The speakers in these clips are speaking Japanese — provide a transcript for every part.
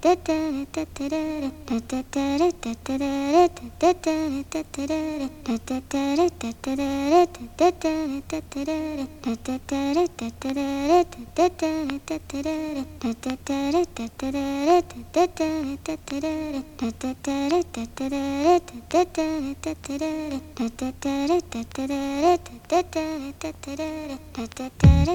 テテレテテレレテテテレテテレレテテテレテテレレテテテレテテレレテテテレテテレレテテテレテテレレテテテレテテレレテテテレテテレレテテテレテテレレテテテレテテレレテテテレテテレレテテテレテテレレテテテレテテレレテテテレテテレレテテテレ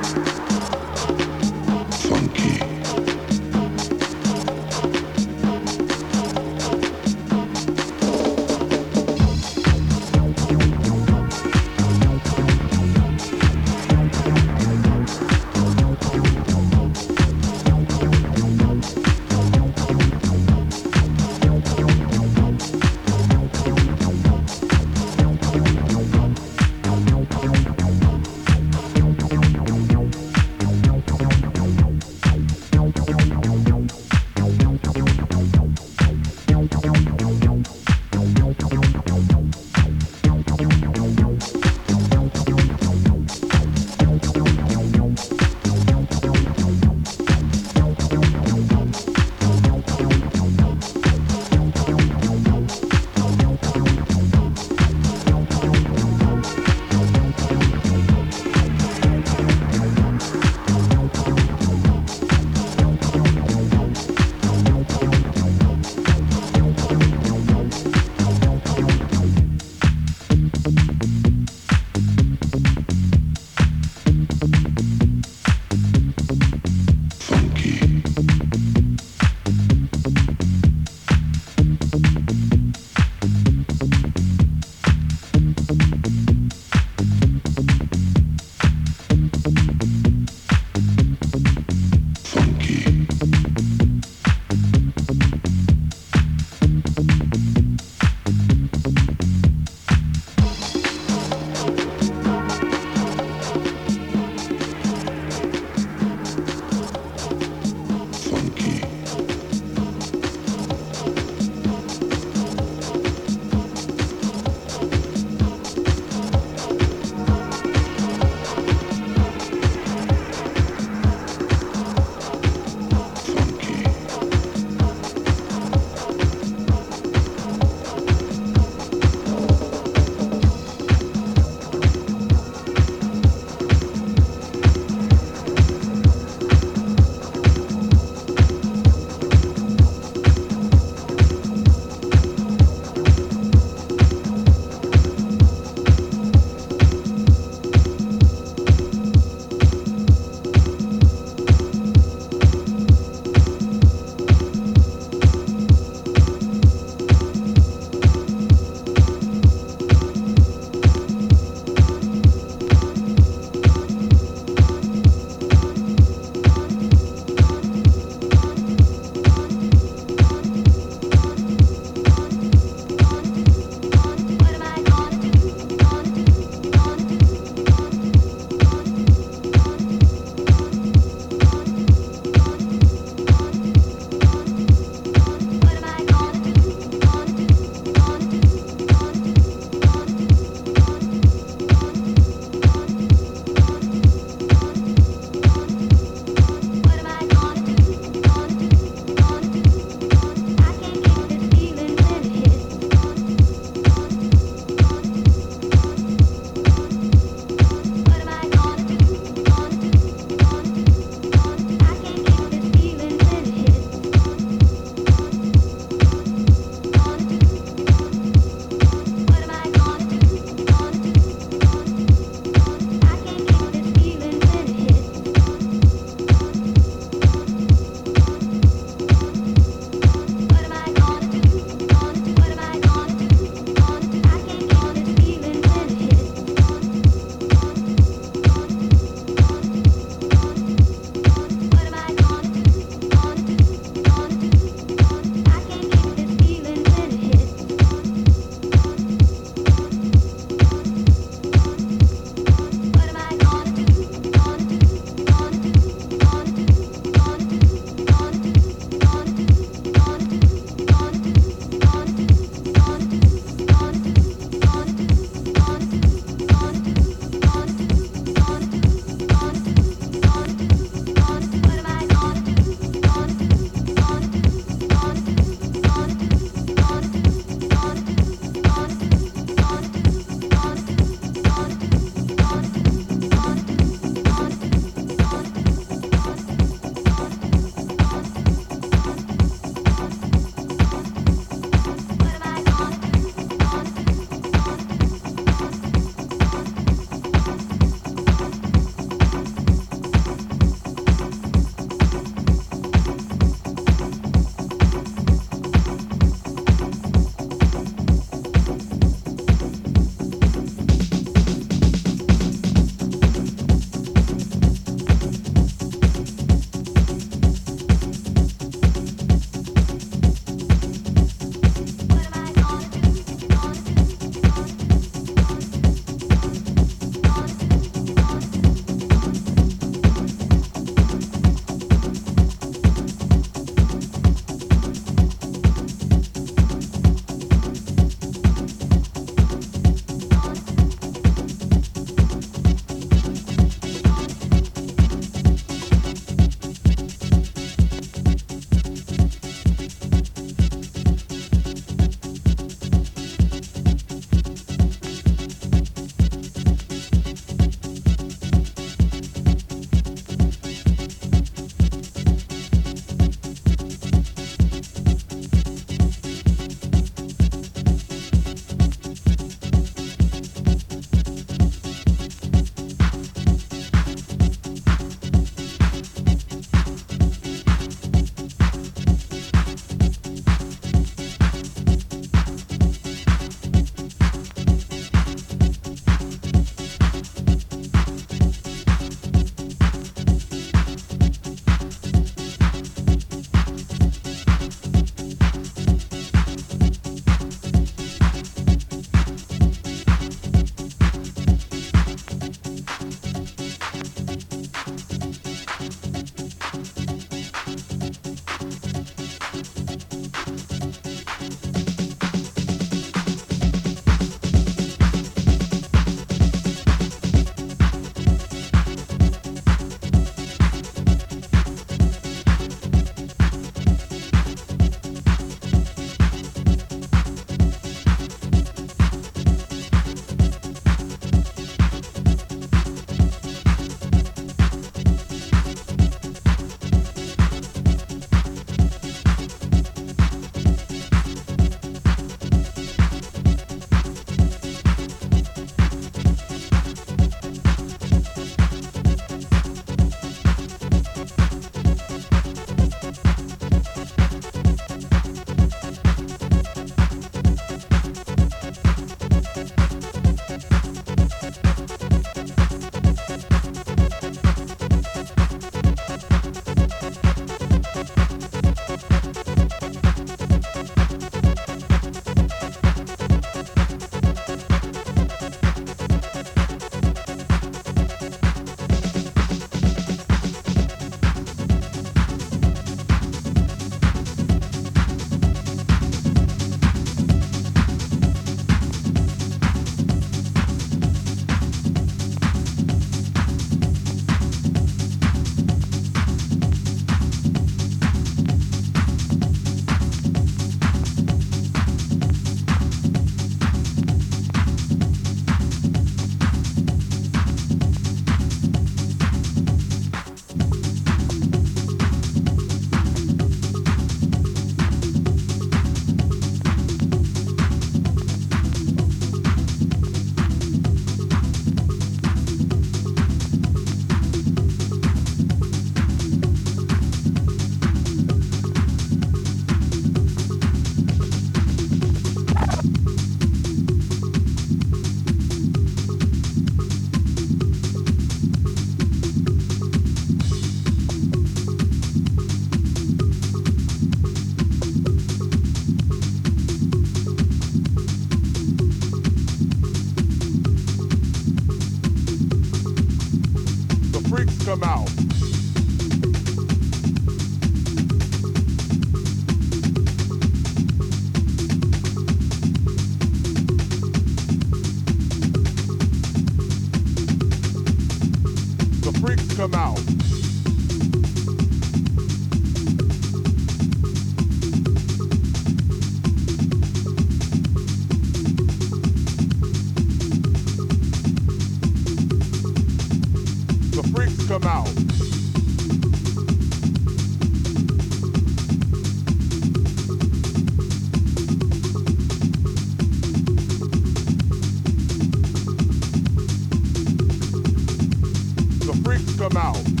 come out.